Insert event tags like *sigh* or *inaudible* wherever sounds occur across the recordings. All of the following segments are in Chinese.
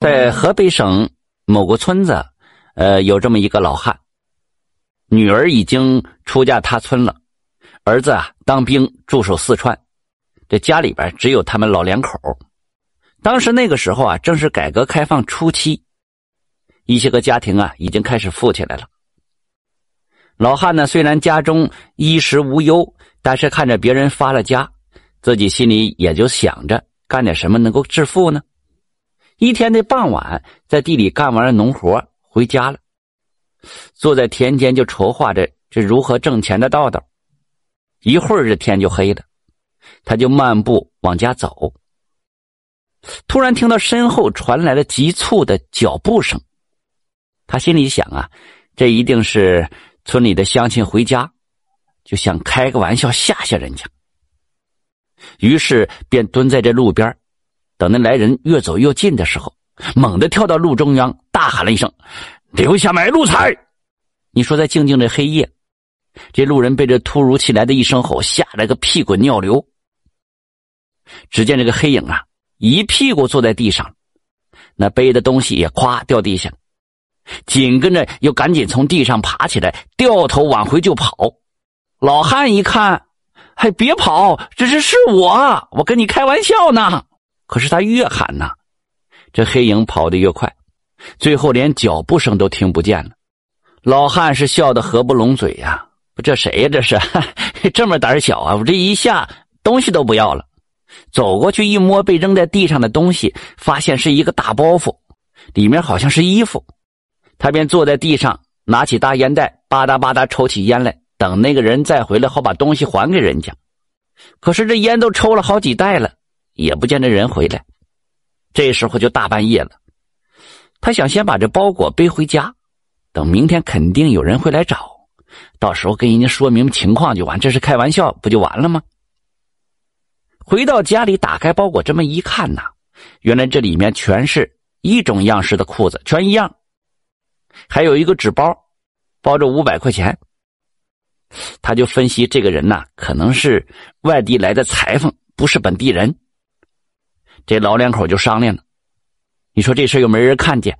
在河北省某个村子，呃，有这么一个老汉，女儿已经出嫁他村了，儿子啊当兵驻守四川，这家里边只有他们老两口。当时那个时候啊，正是改革开放初期，一些个家庭啊已经开始富起来了。老汉呢，虽然家中衣食无忧，但是看着别人发了家，自己心里也就想着干点什么能够致富呢。一天的傍晚，在地里干完了农活，回家了，坐在田间就筹划着这如何挣钱的道道。一会儿这天就黑了，他就漫步往家走。突然听到身后传来了急促的脚步声，他心里想啊，这一定是村里的乡亲回家，就想开个玩笑吓吓人家。于是便蹲在这路边。等那来人越走越近的时候，猛地跳到路中央，大喊了一声：“留下买路财！”你说，在静静的黑夜，这路人被这突如其来的一声吼吓了个屁滚尿流。只见这个黑影啊，一屁股坐在地上，那背的东西也咵掉地下，紧跟着又赶紧从地上爬起来，掉头往回就跑。老汉一看，还别跑，这是是我，我跟你开玩笑呢。可是他越喊呐，这黑影跑得越快，最后连脚步声都听不见了。老汉是笑得合不拢嘴呀！这谁呀？这是 *laughs* 这么胆小啊！我这一下东西都不要了，走过去一摸被扔在地上的东西，发现是一个大包袱，里面好像是衣服。他便坐在地上，拿起大烟袋，吧嗒吧嗒抽起烟来，等那个人再回来，好把东西还给人家。可是这烟都抽了好几袋了。也不见这人回来，这时候就大半夜了。他想先把这包裹背回家，等明天肯定有人会来找，到时候跟人家说明情况就完。这是开玩笑，不就完了吗？回到家里，打开包裹，这么一看呐，原来这里面全是一种样式的裤子，全一样，还有一个纸包，包着五百块钱。他就分析这个人呐，可能是外地来的裁缝，不是本地人。这老两口就商量了，你说这事又没人看见，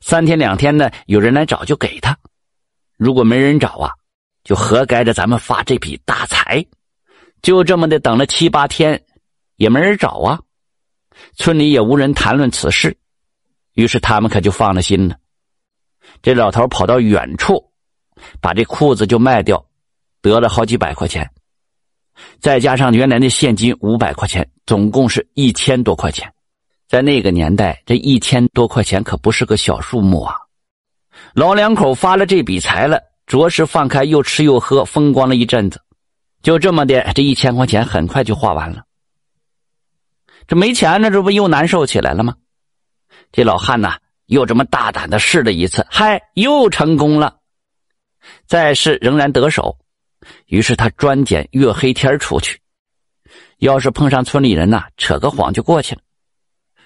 三天两天的有人来找就给他，如果没人找啊，就活该着咱们发这笔大财。就这么的等了七八天，也没人找啊，村里也无人谈论此事，于是他们可就放了心了。这老头跑到远处，把这裤子就卖掉，得了好几百块钱。再加上原来的现金五百块钱，总共是一千多块钱。在那个年代，这一千多块钱可不是个小数目啊！老两口发了这笔财了，着实放开又吃又喝，风光了一阵子。就这么的，这一千块钱很快就花完了。这没钱了，这不又难受起来了吗？这老汉呐，又这么大胆的试了一次，嗨，又成功了。再试仍然得手。于是他专拣月黑天出去，要是碰上村里人呐，扯个谎就过去了；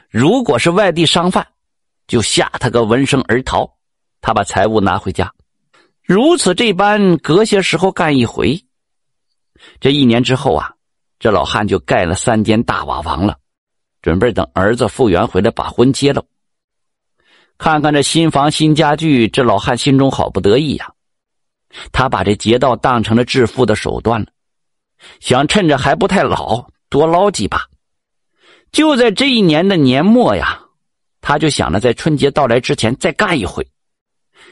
如果是外地商贩，就吓他个闻声而逃。他把财物拿回家，如此这般，隔些时候干一回。这一年之后啊，这老汉就盖了三间大瓦房了，准备等儿子复员回来把婚结了。看看这新房新家具，这老汉心中好不得意呀。他把这劫道当成了致富的手段了，想趁着还不太老多捞几把。就在这一年的年末呀，他就想着在春节到来之前再干一回，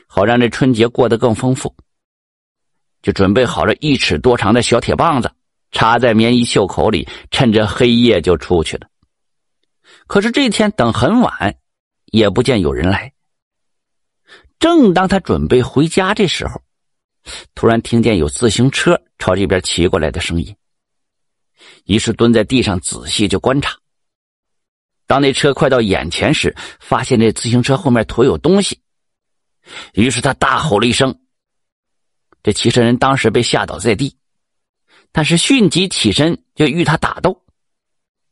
好让这春节过得更丰富。就准备好了一尺多长的小铁棒子，插在棉衣袖口里，趁着黑夜就出去了。可是这天等很晚，也不见有人来。正当他准备回家这时候，突然听见有自行车朝这边骑过来的声音，于是蹲在地上仔细就观察。当那车快到眼前时，发现这自行车后面驮有东西，于是他大吼了一声。这骑车人当时被吓倒在地，但是迅即起身就与他打斗。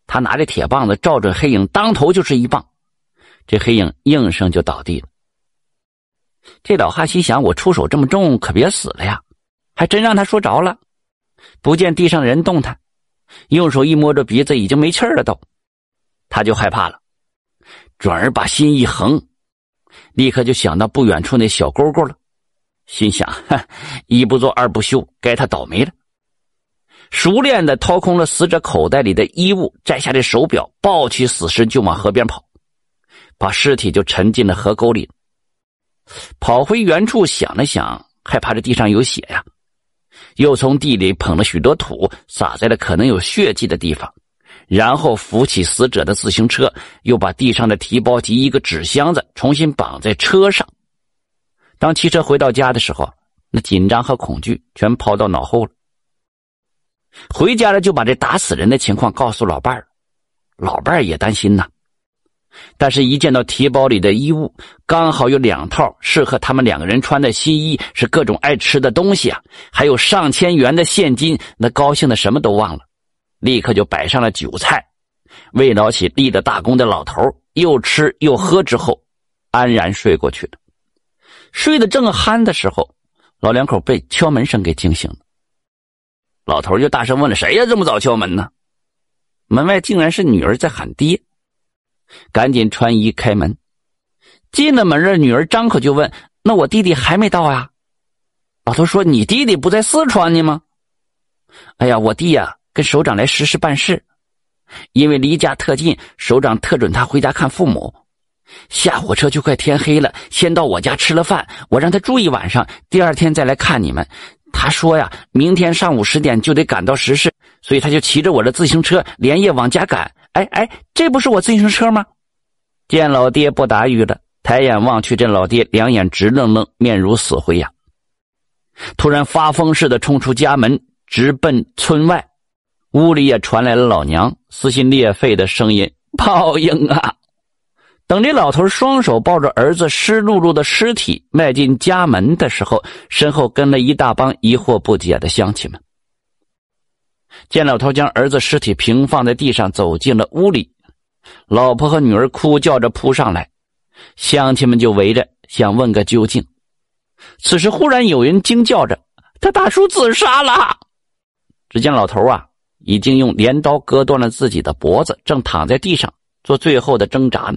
他拿着铁棒子照准黑影，当头就是一棒，这黑影应声就倒地了。这老汉心想：“我出手这么重，可别死了呀！”还真让他说着了。不见地上的人动弹，用手一摸着鼻子，已经没气儿了，都，他就害怕了，转而把心一横，立刻就想到不远处那小沟沟了，心想：一不做二不休，该他倒霉了。熟练的掏空了死者口袋里的衣物，摘下这手表，抱起死尸就往河边跑，把尸体就沉进了河沟里。跑回原处，想了想，害怕这地上有血呀，又从地里捧了许多土，撒在了可能有血迹的地方，然后扶起死者的自行车，又把地上的提包及一个纸箱子重新绑在车上。当骑车回到家的时候，那紧张和恐惧全抛到脑后了。回家了，就把这打死人的情况告诉老伴儿，老伴儿也担心呐。但是，一见到提包里的衣物，刚好有两套适合他们两个人穿的新衣，是各种爱吃的东西啊，还有上千元的现金，那高兴的什么都忘了，立刻就摆上了酒菜，慰劳起立了大功的老头又吃又喝之后，安然睡过去了。睡得正酣的时候，老两口被敲门声给惊醒了。老头就大声问了：“谁呀？这么早敲门呢？”门外竟然是女儿在喊爹。赶紧穿衣开门，进了门的女儿张口就问：“那我弟弟还没到呀？”老头说：“你弟弟不在四川呢吗？”“哎呀，我弟呀，跟首长来实事办事，因为离家特近，首长特准他回家看父母。下火车就快天黑了，先到我家吃了饭，我让他住一晚上，第二天再来看你们。他说呀，明天上午十点就得赶到实事，所以他就骑着我的自行车连夜往家赶。”哎哎，这不是我自行车吗？见老爹不答语了，抬眼望去，这老爹两眼直愣愣，面如死灰呀。突然发疯似的冲出家门，直奔村外。屋里也传来了老娘撕心裂肺的声音：“报应啊！”等这老头双手抱着儿子湿漉漉的尸体迈进家门的时候，身后跟了一大帮疑惑不解的乡亲们。见老头将儿子尸体平放在地上，走进了屋里，老婆和女儿哭叫着扑上来，乡亲们就围着想问个究竟。此时忽然有人惊叫着：“他大叔自杀了！”只见老头啊，已经用镰刀割断了自己的脖子，正躺在地上做最后的挣扎呢，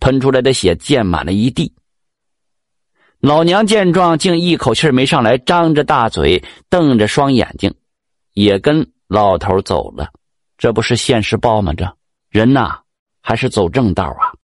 喷出来的血溅满了一地。老娘见状，竟一口气没上来，张着大嘴，瞪着双眼睛。也跟老头走了，这不是现实报吗？这人呐，还是走正道啊！